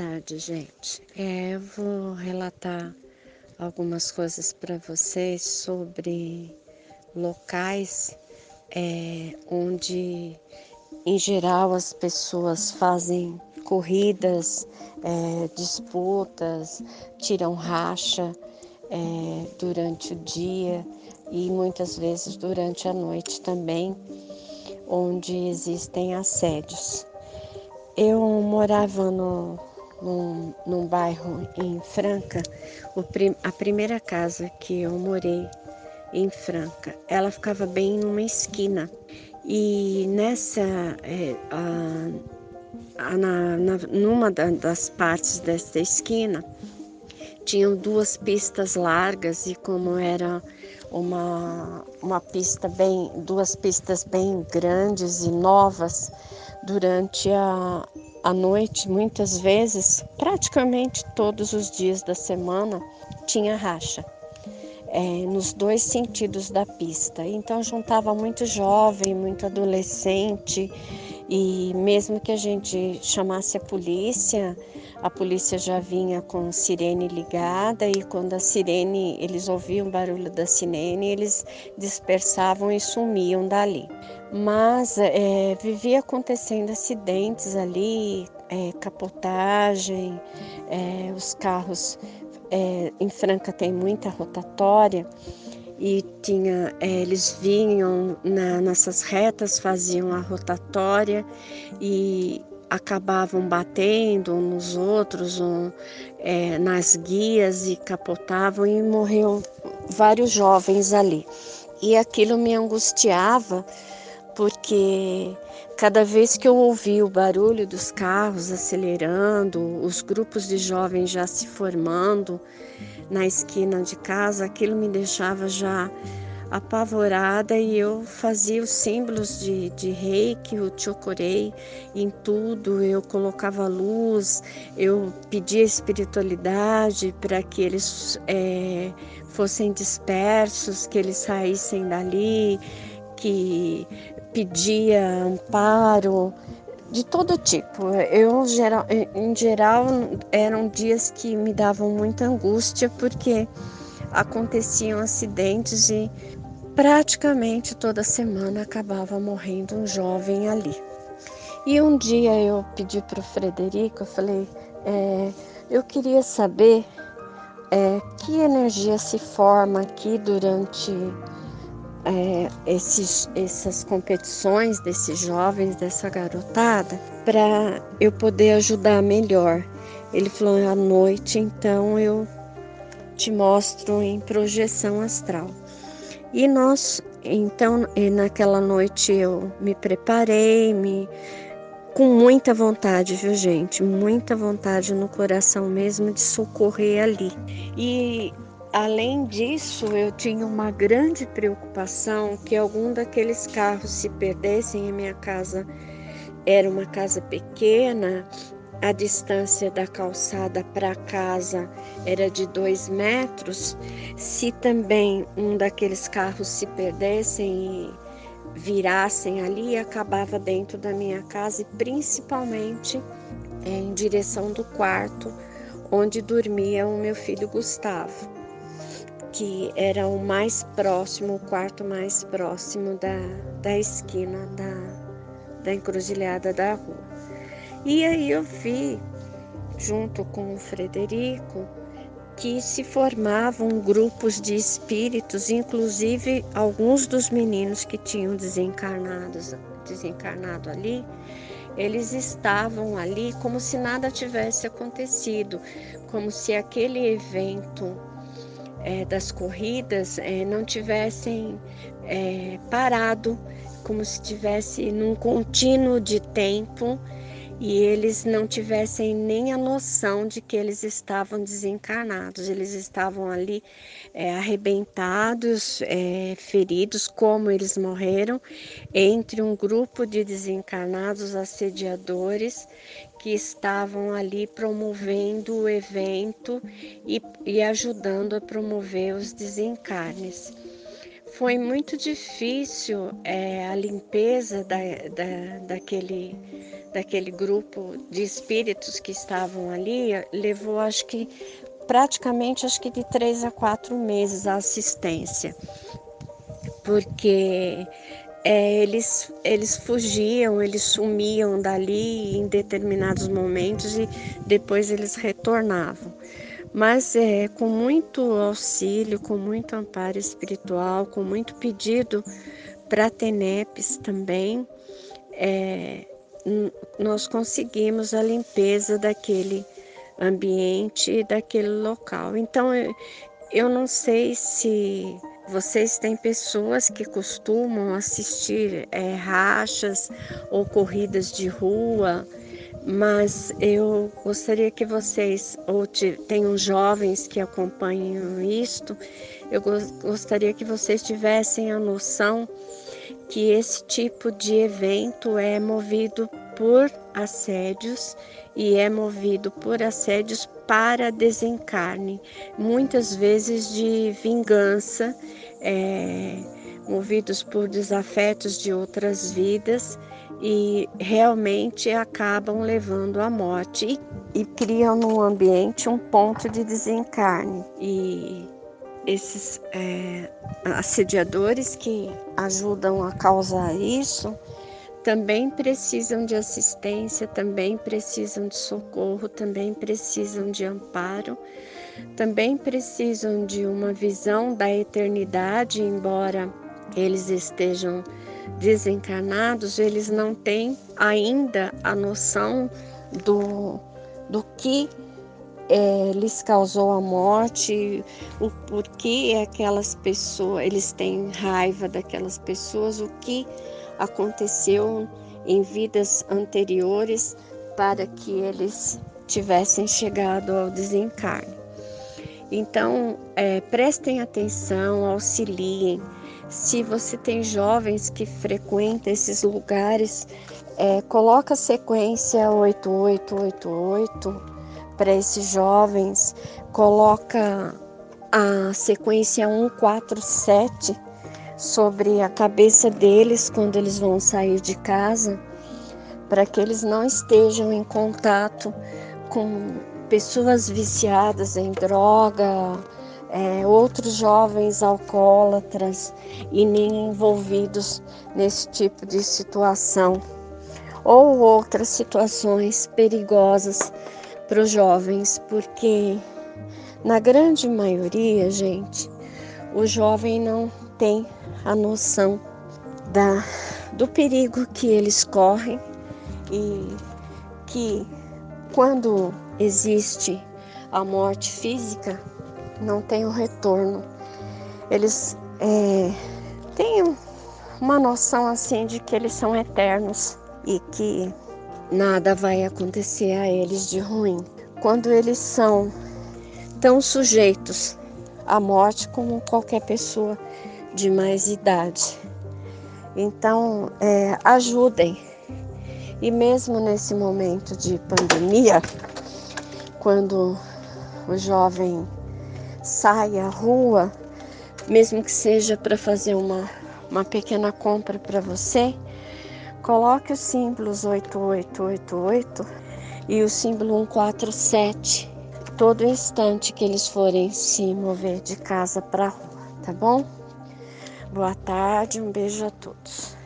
tarde, gente. É, eu vou relatar algumas coisas para vocês sobre locais é, onde, em geral, as pessoas fazem corridas, é, disputas, tiram racha é, durante o dia e muitas vezes durante a noite também, onde existem assédios. Eu morava no, num, num bairro em Franca, prim, a primeira casa que eu morei em Franca, ela ficava bem numa esquina. E nessa, é, a, a, na, na, numa da, das partes desta esquina, tinham duas pistas largas e como era uma, uma pista bem, duas pistas bem grandes e novas, durante a, a noite, muitas vezes, praticamente todos os dias da semana, tinha racha. É, nos dois sentidos da pista. Então juntava muito jovem, muito adolescente e mesmo que a gente chamasse a polícia, a polícia já vinha com sirene ligada e quando a sirene, eles ouviam o barulho da sirene, eles dispersavam e sumiam dali. Mas é, vivia acontecendo acidentes ali, é, capotagem, é, os carros é, em Franca tem muita rotatória e tinha, é, eles vinham na, nessas retas, faziam a rotatória e acabavam batendo nos outros, um, é, nas guias e capotavam e morreram vários jovens ali. E aquilo me angustiava porque cada vez que eu ouvia o barulho dos carros acelerando, os grupos de jovens já se formando na esquina de casa, aquilo me deixava já apavorada e eu fazia os símbolos de, de reiki, o chocorei em tudo, eu colocava luz, eu pedia espiritualidade para que eles é, fossem dispersos, que eles saíssem dali, que pedia amparo de todo tipo. Eu, geral, em geral, eram dias que me davam muita angústia porque aconteciam acidentes e praticamente toda semana acabava morrendo um jovem ali. E um dia eu pedi para o Frederico, eu falei, é, eu queria saber é, que energia se forma aqui durante é, esses, essas competições desses jovens, dessa garotada, para eu poder ajudar melhor. Ele falou: à noite, então eu te mostro em projeção astral. E nós, então, naquela noite eu me preparei, me com muita vontade, viu, gente? Muita vontade no coração mesmo de socorrer ali. E Além disso, eu tinha uma grande preocupação que algum daqueles carros se perdessem. A minha casa era uma casa pequena, a distância da calçada para casa era de dois metros. Se também um daqueles carros se perdessem e virassem ali, acabava dentro da minha casa e principalmente em direção do quarto onde dormia o meu filho Gustavo que era o mais próximo, o quarto mais próximo da, da esquina da, da encruzilhada da rua. E aí eu vi, junto com o Frederico, que se formavam grupos de espíritos, inclusive alguns dos meninos que tinham desencarnados, desencarnado ali, eles estavam ali como se nada tivesse acontecido, como se aquele evento é, das corridas é, não tivessem é, parado, como se estivesse num contínuo de tempo e eles não tivessem nem a noção de que eles estavam desencarnados, eles estavam ali é, arrebentados, é, feridos, como eles morreram, entre um grupo de desencarnados assediadores que estavam ali promovendo o evento e, e ajudando a promover os desencarnes. foi muito difícil é, a limpeza da, da, daquele, daquele grupo de espíritos que estavam ali. Levou, acho que, praticamente, acho que de três a quatro meses a assistência, porque é, eles, eles fugiam, eles sumiam dali em determinados momentos e depois eles retornavam. Mas é, com muito auxílio, com muito amparo espiritual, com muito pedido para TENEPes também, é, nós conseguimos a limpeza daquele ambiente, daquele local. Então, eu, eu não sei se vocês têm pessoas que costumam assistir é, rachas ou corridas de rua, mas eu gostaria que vocês, ou tenham jovens que acompanham isto, eu gostaria que vocês tivessem a noção que esse tipo de evento é movido por assédios e é movido por assédios para desencarne, muitas vezes de vingança, é, movidos por desafetos de outras vidas e realmente acabam levando à morte e, e criam no ambiente um ponto de desencarne. E esses é, assediadores que ajudam a causar isso também precisam de assistência, também precisam de socorro, também precisam de amparo, também precisam de uma visão da eternidade, embora eles estejam desencarnados, eles não têm ainda a noção do, do que é, lhes causou a morte, o porquê aquelas pessoas, eles têm raiva daquelas pessoas, o que aconteceu em vidas anteriores para que eles tivessem chegado ao desencarne. Então, é, prestem atenção, auxiliem se você tem jovens que frequentam esses lugares, é, coloca a sequência 8888 para esses jovens, coloca a sequência 147 sobre a cabeça deles quando eles vão sair de casa, para que eles não estejam em contato com pessoas viciadas em droga, é, outros jovens alcoólatras e nem envolvidos nesse tipo de situação ou outras situações perigosas para os jovens, porque na grande maioria, gente, o jovem não tem a noção da, do perigo que eles correm e que quando existe a morte física, não tem o retorno. Eles é, têm uma noção assim de que eles são eternos e que nada vai acontecer a eles de ruim. Quando eles são tão sujeitos à morte como qualquer pessoa de mais idade. Então, é, ajudem. E mesmo nesse momento de pandemia, quando o jovem sai à rua, mesmo que seja para fazer uma, uma pequena compra para você, coloque os símbolos 8888 e o símbolo 147 todo instante que eles forem se mover de casa para rua, tá bom? Boa tarde, um beijo a todos.